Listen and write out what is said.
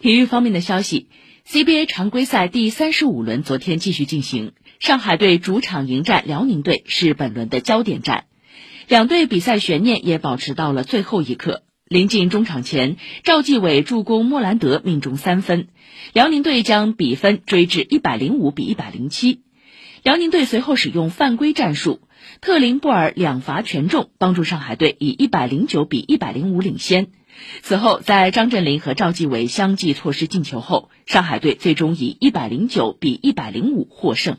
体育方面的消息，CBA 常规赛第三十五轮昨天继续进行，上海队主场迎战辽宁队是本轮的焦点战，两队比赛悬念也保持到了最后一刻。临近中场前，赵继伟助攻莫兰德命中三分，辽宁队将比分追至一百零五比一百零七。辽宁队随后使用犯规战术，特林布尔两罚全中，帮助上海队以一百零九比一百零五领先。此后，在张镇麟和赵继伟相继错失进球后，上海队最终以一百零九比一百零五获胜。